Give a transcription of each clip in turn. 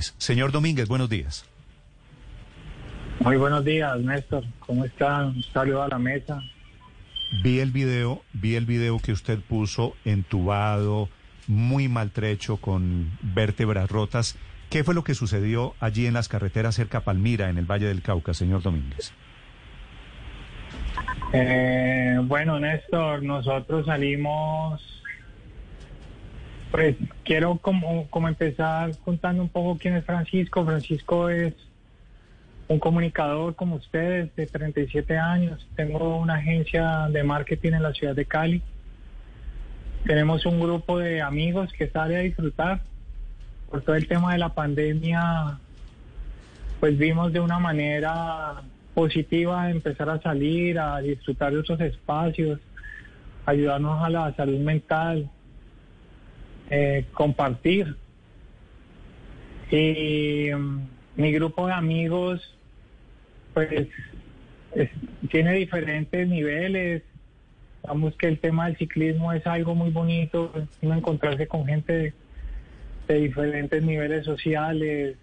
Señor Domínguez, buenos días. Muy buenos días, Néstor. ¿Cómo están? Saludo a la mesa. Vi el video, vi el video que usted puso entubado, muy maltrecho, con vértebras rotas. ¿Qué fue lo que sucedió allí en las carreteras cerca a Palmira, en el Valle del Cauca, señor Domínguez? Eh, bueno, Néstor, nosotros salimos, pues quiero como, como empezar contando un poco quién es Francisco. Francisco es un comunicador como ustedes de 37 años. Tengo una agencia de marketing en la ciudad de Cali. Tenemos un grupo de amigos que sale a disfrutar. Por todo el tema de la pandemia, pues vimos de una manera positiva empezar a salir, a disfrutar de otros espacios, ayudarnos a la salud mental, eh, compartir. Y mm, mi grupo de amigos, pues, es- tiene diferentes niveles. Vamos que el tema del ciclismo es algo muy bonito, encontrarse con gente de, de diferentes niveles sociales,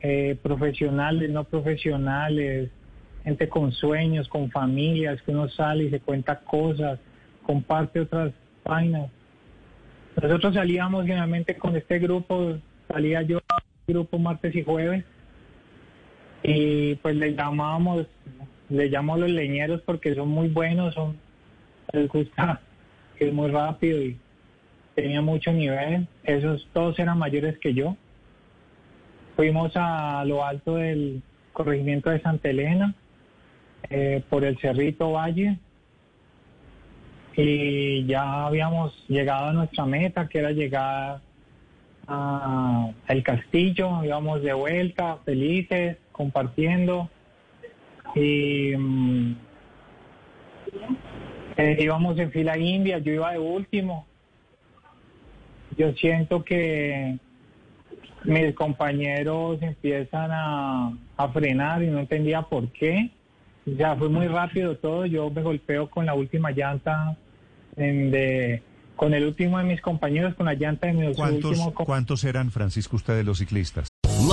eh, profesionales, no profesionales, gente con sueños, con familias, que uno sale y se cuenta cosas, comparte otras vainas. Nosotros salíamos generalmente con este grupo, salía yo grupo martes y jueves, y pues le llamábamos, le llamamos los leñeros porque son muy buenos, son, les gusta, es muy rápido y tenía mucho nivel, esos todos eran mayores que yo. Fuimos a lo alto del corregimiento de Santa Elena, eh, por el Cerrito Valle, y ya habíamos llegado a nuestra meta, que era llegar a el castillo, íbamos de vuelta, felices, compartiendo, y mm, eh, íbamos en fila india, yo iba de último. Yo siento que mis compañeros empiezan a, a frenar y no entendía por qué. Ya fue muy rápido todo. Yo me golpeo con la última llanta en de, con el último de mis compañeros, con la llanta de mi ¿Cuántos, último ¿Cuántos eran, Francisco, ustedes los ciclistas?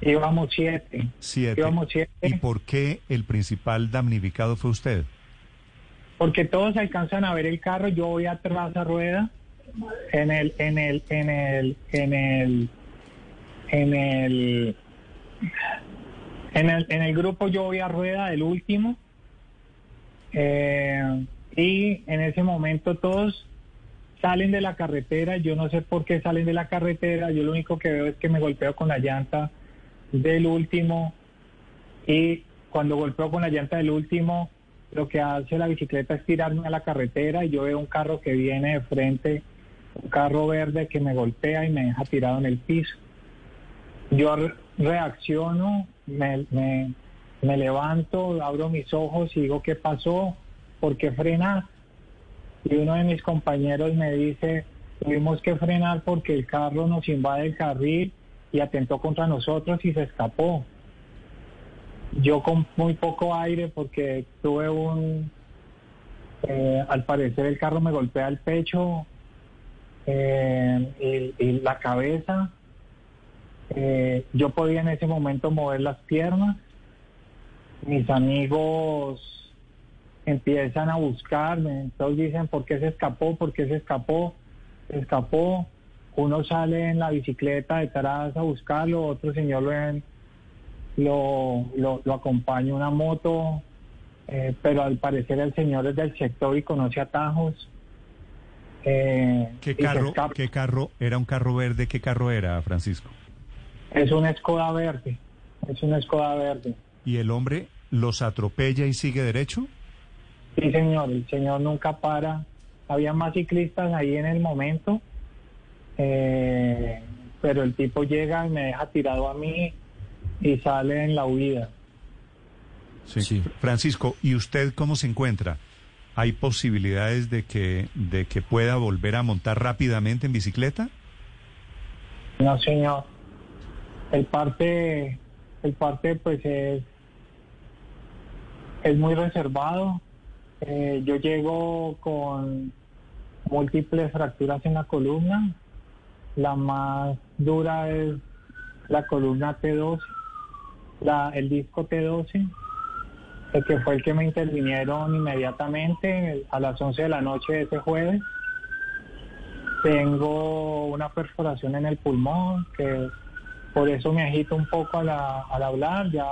Íbamos siete. Siete. Íbamos siete. ¿Y por qué el principal damnificado fue usted? porque todos alcanzan a ver el carro, yo voy atrás a rueda en el en el en el en el en el en el, en el grupo yo voy a rueda del último eh, y en ese momento todos salen de la carretera, yo no sé por qué salen de la carretera, yo lo único que veo es que me golpeo con la llanta del último y cuando golpeo con la llanta del último, lo que hace la bicicleta es tirarme a la carretera y yo veo un carro que viene de frente, un carro verde que me golpea y me deja tirado en el piso. Yo re- reacciono, me, me, levanto, abro mis ojos y digo, ¿qué pasó? ¿Por qué frenar? Y uno de mis compañeros me dice, tuvimos que frenar porque el carro nos invade el carril y atentó contra nosotros y se escapó. Yo con muy poco aire porque tuve un, eh, al parecer el carro me golpea el pecho eh, y, la cabeza. Eh, yo podía en ese momento mover las piernas. Mis amigos empiezan a buscarme, todos dicen por qué se escapó, por qué se escapó, se escapó. Uno sale en la bicicleta detrás a buscarlo, otro señor lo, lo, lo, lo acompaña una moto, eh, pero al parecer el señor es del sector y conoce atajos. Eh, ¿Qué carro. ¿Qué carro era un carro verde? ¿Qué carro era, Francisco? Es una Skoda verde, es una Skoda verde. ¿Y el hombre los atropella y sigue derecho? Sí, señor, el señor nunca para. Había más ciclistas ahí en el momento, eh, pero el tipo llega y me deja tirado a mí y sale en la huida. Sí. Sí. Francisco, ¿y usted cómo se encuentra? ¿Hay posibilidades de que, de que pueda volver a montar rápidamente en bicicleta? No, señor. El parte, el parte pues es, es muy reservado. Eh, yo llego con múltiples fracturas en la columna. La más dura es la columna T12, la, el disco T12, el que fue el que me intervinieron inmediatamente a las 11 de la noche de ese jueves. Tengo una perforación en el pulmón, que por eso me agito un poco al, al hablar. Ya,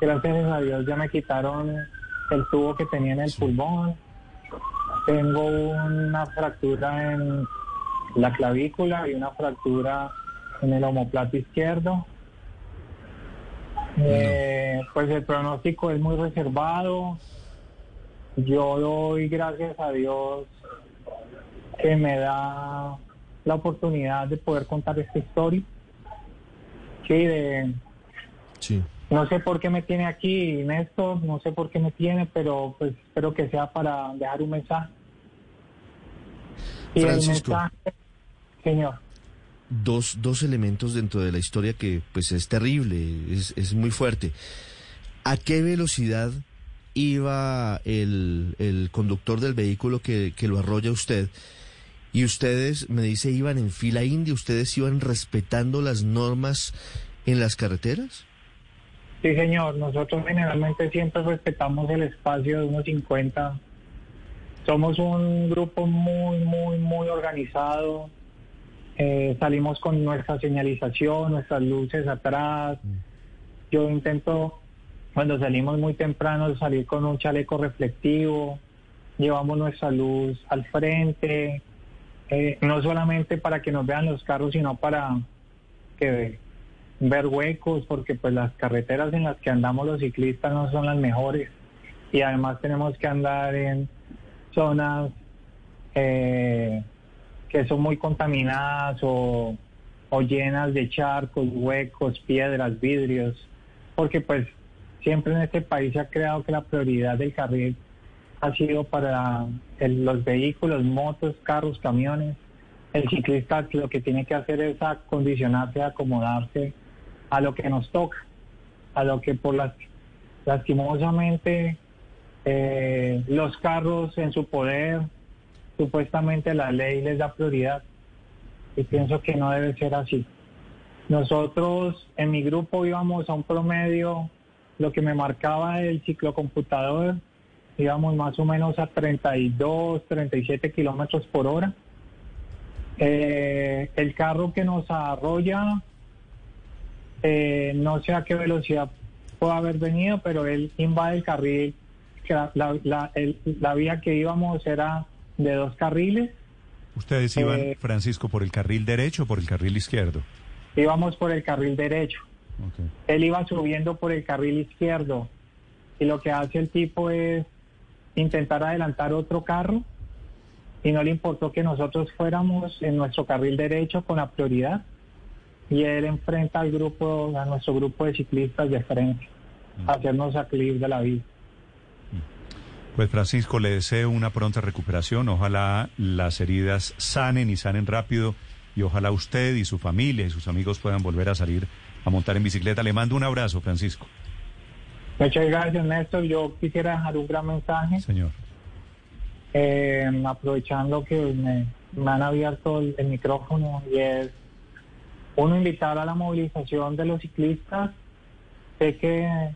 gracias a Dios, ya me quitaron el tubo que tenía en el pulmón. Tengo una fractura en la clavícula y una fractura en el omoplato izquierdo. Eh, pues el pronóstico es muy reservado. Yo doy gracias a Dios que me da la oportunidad de poder contar esta historia. Sí, de, Sí. no sé por qué me tiene aquí Néstor, no sé por qué me tiene, pero pues espero que sea para dejar un mensaje. Y el Francisco. mensaje, señor, Dos, dos elementos dentro de la historia que pues es terrible, es, es muy fuerte. ¿A qué velocidad iba el, el conductor del vehículo que, que lo arrolla usted? Y ustedes, me dice, iban en fila india, ¿ustedes iban respetando las normas en las carreteras? Sí, señor. Nosotros generalmente siempre respetamos el espacio de unos 50. Somos un grupo muy, muy, muy organizado. Eh, salimos con nuestra señalización, nuestras luces atrás. Yo intento, cuando salimos muy temprano, salir con un chaleco reflectivo. Llevamos nuestra luz al frente. Eh, no solamente para que nos vean los carros, sino para que ver huecos, porque pues las carreteras en las que andamos los ciclistas no son las mejores y además tenemos que andar en zonas eh, que son muy contaminadas o, o llenas de charcos, huecos, piedras, vidrios, porque pues siempre en este país se ha creado que la prioridad del carril ha sido para los vehículos, motos, carros, camiones. El ciclista lo que tiene que hacer es acondicionarse, acomodarse a lo que nos toca, a lo que por las lastimosamente eh, los carros en su poder, supuestamente la ley les da prioridad y pienso que no debe ser así. Nosotros en mi grupo íbamos a un promedio, lo que me marcaba el ciclocomputador, íbamos más o menos a 32, 37 kilómetros por hora. Eh, el carro que nos arrolla, eh, no sé a qué velocidad puede haber venido, pero él invade el carril. La, la- la- la vía que íbamos era de dos carriles. ¿Ustedes iban, Eh, Francisco, por el carril derecho o por el carril izquierdo? Íbamos por el carril derecho. Ok. Él iba subiendo por el carril izquierdo. Y lo que hace el tipo es intentar adelantar otro carro. Y no le importó que nosotros fuéramos en nuestro carril derecho con la prioridad. Y él enfrenta al grupo, a nuestro grupo de ciclistas de frente, a hacernos salir de la vida. Pues Francisco, le deseo una pronta recuperación. Ojalá las heridas sanen y sanen rápido. Y ojalá usted y su familia y sus amigos puedan volver a salir a montar en bicicleta. Le mando un abrazo, Francisco. Muchas gracias, Néstor. Yo quisiera dejar un gran mensaje. Señor. eh, aprovechando que me, me han abierto el, el micrófono y es uno invitar a la movilización de los ciclistas. Sé que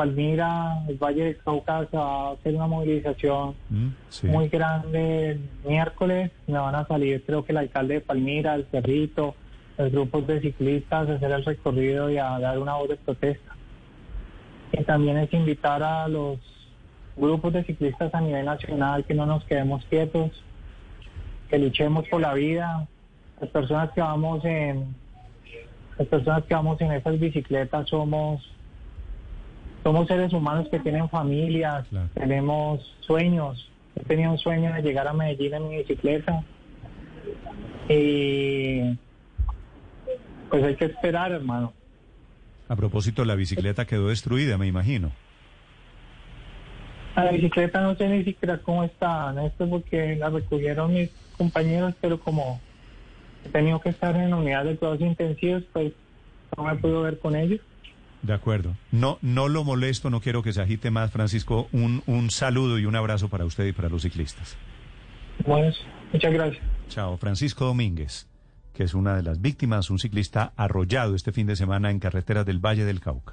Palmira, el Valle del Cauca, se va a hacer una movilización Mm, sí. muy grande el miércoles. Me van a salir, creo que el alcalde de Palmira, el Cerrito, los grupos de ciclistas a hacer el recorrido y a dar una voz de protesta. Y también es invitar a los grupos de ciclistas a nivel nacional que no nos quedemos quietos, que luchemos por la vida. Las personas que vamos en las personas que vamos en esas bicicletas somos somos seres humanos que tienen familias, Claro. tenemos sueños. He tenido un sueño de llegar a Medellín en mi bicicleta. Y pues hay que esperar, hermano. A propósito, la bicicleta quedó destruida, me imagino. A la bicicleta no sé ni siquiera cómo está, esto porque la recogieron mis compañeros, pero como he tenido que estar en unidad de cuidados intensivos, pues no me puedo ver con ellos. De acuerdo. No, no lo molesto, no quiero que se agite más, Francisco. Un, un saludo y un abrazo para usted y para los ciclistas. Bueno, muchas gracias. Chao, Francisco Domínguez, que es una de las víctimas, un ciclista arrollado este fin de semana en carreteras del Valle del Cauca.